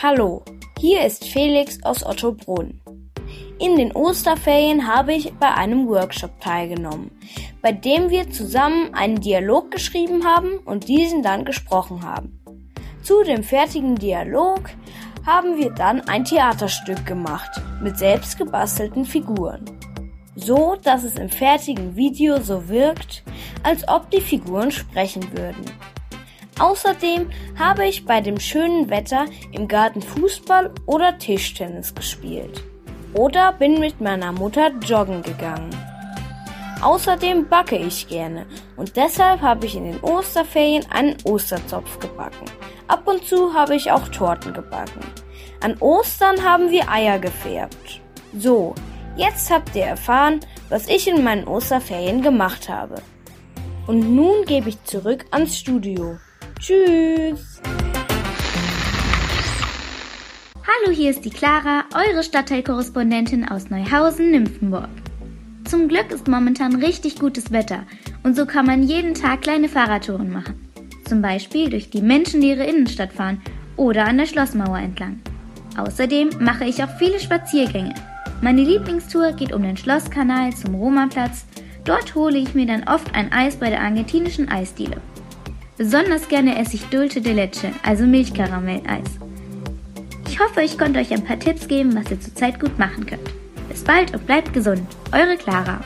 Hallo, hier ist Felix aus Ottobrunn. In den Osterferien habe ich bei einem Workshop teilgenommen, bei dem wir zusammen einen Dialog geschrieben haben und diesen dann gesprochen haben. Zu dem fertigen Dialog haben wir dann ein Theaterstück gemacht mit selbst gebastelten Figuren. So, dass es im fertigen Video so wirkt, als ob die Figuren sprechen würden. Außerdem habe ich bei dem schönen Wetter im Garten Fußball oder Tischtennis gespielt. Oder bin mit meiner Mutter joggen gegangen. Außerdem backe ich gerne und deshalb habe ich in den Osterferien einen Osterzopf gebacken. Ab und zu habe ich auch Torten gebacken. An Ostern haben wir Eier gefärbt. So, jetzt habt ihr erfahren, was ich in meinen Osterferien gemacht habe. Und nun gebe ich zurück ans Studio. Tschüss. Hallo, hier ist die Clara, eure Stadtteilkorrespondentin aus Neuhausen-Nymphenburg. Zum Glück ist momentan richtig gutes Wetter und so kann man jeden Tag kleine Fahrradtouren machen. Zum Beispiel durch die menschenleere Innenstadt fahren oder an der Schlossmauer entlang. Außerdem mache ich auch viele Spaziergänge. Meine Lieblingstour geht um den Schlosskanal zum Romaplatz. Dort hole ich mir dann oft ein Eis bei der argentinischen Eisdiele. Besonders gerne esse ich Dulce de Leche, also Milchkaramelleis. Ich hoffe, ich konnte euch ein paar Tipps geben, was ihr zurzeit gut machen könnt. Bis bald und bleibt gesund. Eure Clara.